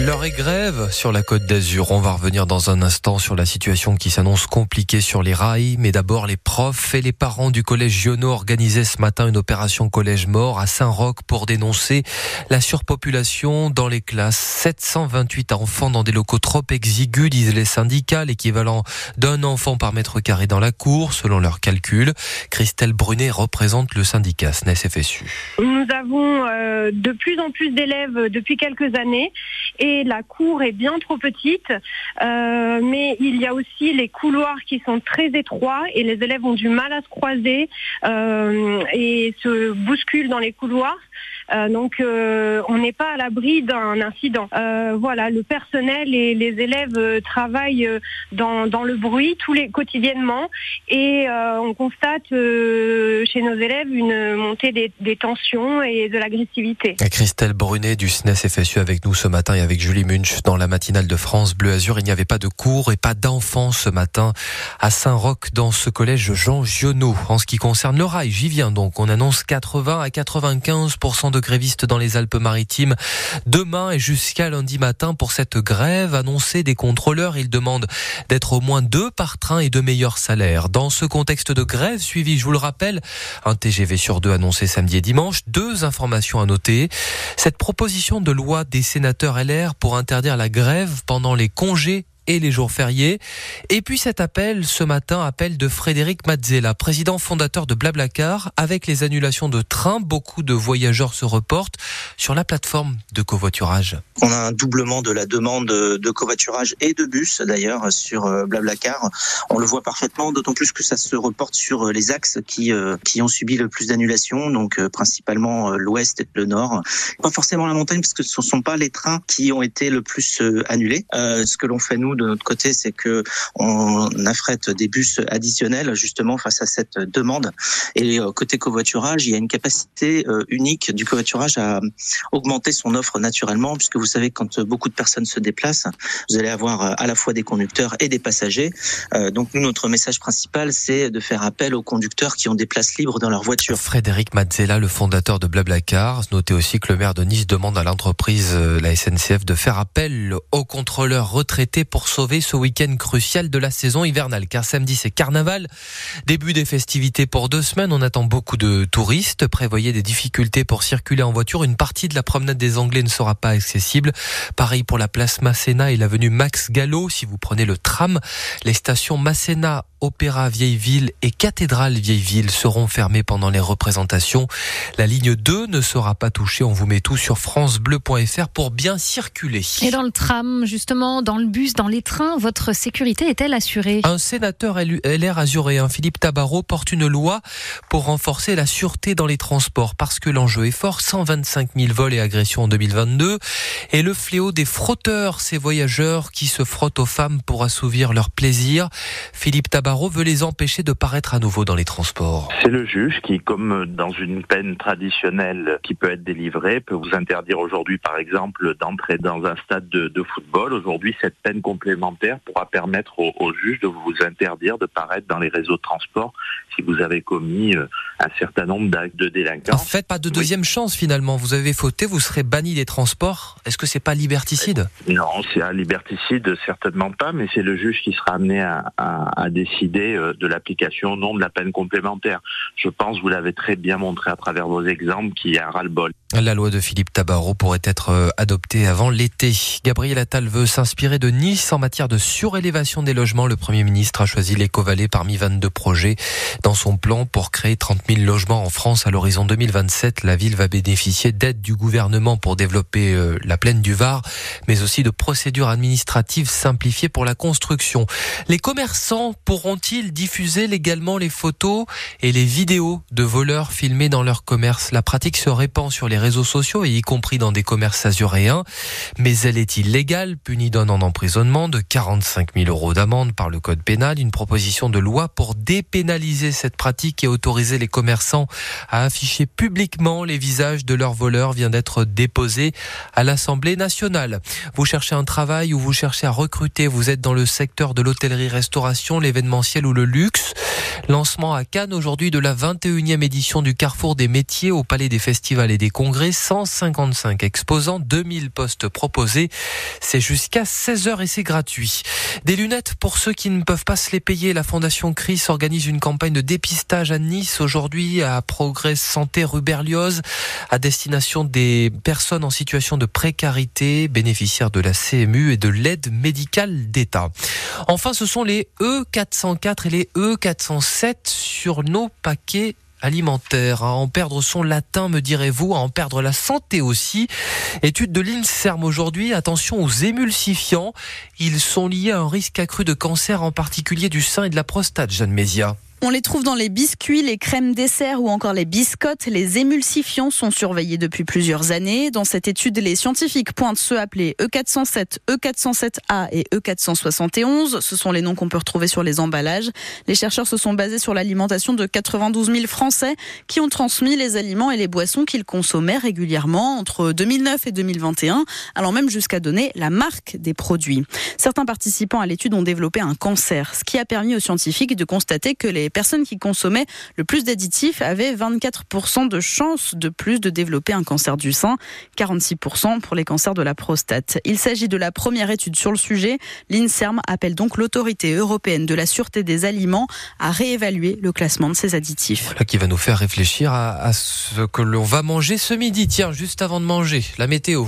L'heure est grève sur la côte d'Azur. On va revenir dans un instant sur la situation qui s'annonce compliquée sur les rails. Mais d'abord, les profs et les parents du collège Giono organisaient ce matin une opération collège mort à Saint-Roch pour dénoncer la surpopulation dans les classes. 728 enfants dans des locaux trop exigus, disent les syndicats, l'équivalent d'un enfant par mètre carré dans la cour, selon leurs calculs. Christelle Brunet représente le syndicat SNES-FSU. Nous avons euh, de plus en plus d'élèves depuis quelques années et la cour est bien trop petite. Euh, mais il y a aussi les couloirs qui sont très étroits et les élèves ont du mal à se croiser euh, et se bousculent dans les couloirs. Euh, donc euh, on n'est pas à l'abri d'un incident. Euh, voilà, le personnel et les élèves travaillent dans, dans le bruit tous les quotidiennement et on constate chez nos élèves une montée des, des tensions et de l'agressivité. Christelle Brunet du SNES FSU avec nous ce matin et avec Julie Munch dans la matinale de France Bleu Azur. Il n'y avait pas de cours et pas d'enfants ce matin à Saint-Roch dans ce collège Jean Giono. En ce qui concerne le rail, j'y viens donc. On annonce 80 à 95% de grévistes dans les Alpes-Maritimes demain et jusqu'à lundi matin pour cette grève annoncée des contrôleurs. Ils demandent d'être au moins deux par train et de meilleurs salaires. Dans ce contexte de grève suivi, je vous le rappelle, un TGV sur deux annoncé samedi et dimanche. Deux informations à noter. Cette proposition de loi des sénateurs LR pour interdire la grève pendant les congés et les jours fériés. Et puis cet appel ce matin, appel de Frédéric Mazzella, président fondateur de Blablacar. Avec les annulations de trains, beaucoup de voyageurs se reportent sur la plateforme de covoiturage. On a un doublement de la demande de covoiturage et de bus d'ailleurs sur euh, Blablacar. On le voit parfaitement, d'autant plus que ça se reporte sur euh, les axes qui, euh, qui ont subi le plus d'annulations, donc principalement l'ouest et le nord. Pas forcément la montagne parce que ce ne sont pas les trains qui ont été le plus annulés. ce que l'on fait nous de notre côté, c'est que on affrète des bus additionnels justement face à cette demande. Et euh, côté covoiturage, il y a une capacité euh, unique du covoiturage à augmenter son offre naturellement, puisque vous savez quand beaucoup de personnes se déplacent, vous allez avoir euh, à la fois des conducteurs et des passagers. Donc nous, notre message principal, c'est de faire appel aux conducteurs qui ont des places libres dans leur voiture. Frédéric Mazzella, le fondateur de Blablacar, notez aussi que le maire de Nice demande à l'entreprise, la SNCF, de faire appel aux contrôleurs retraités pour sauver ce week-end crucial de la saison hivernale. Car samedi, c'est carnaval. Début des festivités pour deux semaines. On attend beaucoup de touristes. Prévoyez des difficultés pour circuler en voiture. Une partie de la promenade des Anglais ne sera pas accessible. Pareil pour la place Masséna et l'avenue Max Gallo. Si vous prenez le tram, les stations Masséna, Opéra Vieille-Ville et Cathédrale Vieille-Ville seront fermées pendant les représentations. La ligne 2 ne sera pas touchée. On vous met tout sur francebleu.fr pour bien circuler. Et dans le tram, justement, dans le bus, dans les trains, votre sécurité est-elle assurée? Un sénateur LR azuréen, Philippe Tabarot, porte une loi pour renforcer la sûreté dans les transports parce que l'enjeu est fort. 125 000 vols et agressions en 2022 et le fléau des frotteurs, ces voyageurs qui se frottent aux femmes pour assouvir leur plaisir. Philippe Tabarot veut les empêcher de paraître à nouveau dans les transports. C'est le juge qui, comme dans une peine traditionnelle qui peut être délivrée, peut vous interdire aujourd'hui, par exemple, d'entrer dans un stade de, football. Aujourd'hui, cette peine complémentaire pourra permettre au, au, juge de vous interdire de paraître dans les réseaux de transport si vous avez commis euh, un certain nombre d'actes de délinquance. En fait, pas de deuxième chance finalement. Vous avez fauté, vous serez banni des transports. Est-ce que c'est pas liberticide? Non, c'est un liberticide, certainement pas, mais c'est le juge qui sera amené à, à, à décider euh, de l'application non de la peine complémentaire. Je pense, vous l'avez très bien montré à travers vos exemples, qu'il y a un ras-le-bol. La loi de Philippe Tabarot pourrait être euh, adoptée avant l'été. Gabriel Attal veut s'inspirer de Nice en matière de surélévation des logements. Le Premier ministre a choisi l'éco-vallée parmi 22 projets. Dans son plan pour créer 30 000 logements en France à l'horizon 2027, la ville va bénéficier d'aide du gouvernement pour développer euh, la plaine du Var, mais aussi de procédures administratives simplifiées pour la construction. Les commerçants pourront pourront-ils diffuser légalement les photos et les vidéos de voleurs filmés dans leur commerce? La pratique se répand sur les réseaux sociaux et y compris dans des commerces azuréens. Mais elle est illégale, punie d'un an de 45 000 euros d'amende par le code pénal. Une proposition de loi pour dépénaliser cette pratique et autoriser les commerçants à afficher publiquement les visages de leurs voleurs vient d'être déposée à l'Assemblée nationale. Vous cherchez un travail ou vous cherchez à recruter, vous êtes dans le secteur de l'hôtellerie-restauration, l'événement ou le luxe. Lancement à Cannes aujourd'hui de la 21e édition du Carrefour des métiers au Palais des Festivals et des Congrès. 155 exposants, 2000 postes proposés. C'est jusqu'à 16h et c'est gratuit. Des lunettes pour ceux qui ne peuvent pas se les payer. La Fondation CRIS organise une campagne de dépistage à Nice aujourd'hui à Progrès Santé rue Berlioz à destination des personnes en situation de précarité, bénéficiaires de la CMU et de l'aide médicale d'État. Enfin, ce sont les E404 et les E407 sur nos paquets alimentaires. À en perdre son latin, me direz-vous, à en perdre la santé aussi. Étude de l'INSERM aujourd'hui, attention aux émulsifiants. Ils sont liés à un risque accru de cancer, en particulier du sein et de la prostate, Jeanne Mézia. On les trouve dans les biscuits, les crèmes dessert ou encore les biscottes. Les émulsifiants sont surveillés depuis plusieurs années. Dans cette étude, les scientifiques pointent ceux appelés E407, E407A et E471. Ce sont les noms qu'on peut retrouver sur les emballages. Les chercheurs se sont basés sur l'alimentation de 92 000 Français qui ont transmis les aliments et les boissons qu'ils consommaient régulièrement entre 2009 et 2021, allant même jusqu'à donner la marque des produits. Certains participants à l'étude ont développé un cancer, ce qui a permis aux scientifiques de constater que les les personnes qui consommaient le plus d'additifs avaient 24% de chances de plus de développer un cancer du sein, 46% pour les cancers de la prostate. Il s'agit de la première étude sur le sujet. L'INSERM appelle donc l'autorité européenne de la sûreté des aliments à réévaluer le classement de ces additifs. Voilà qui va nous faire réfléchir à, à ce que l'on va manger ce midi. Tiens, juste avant de manger, la météo.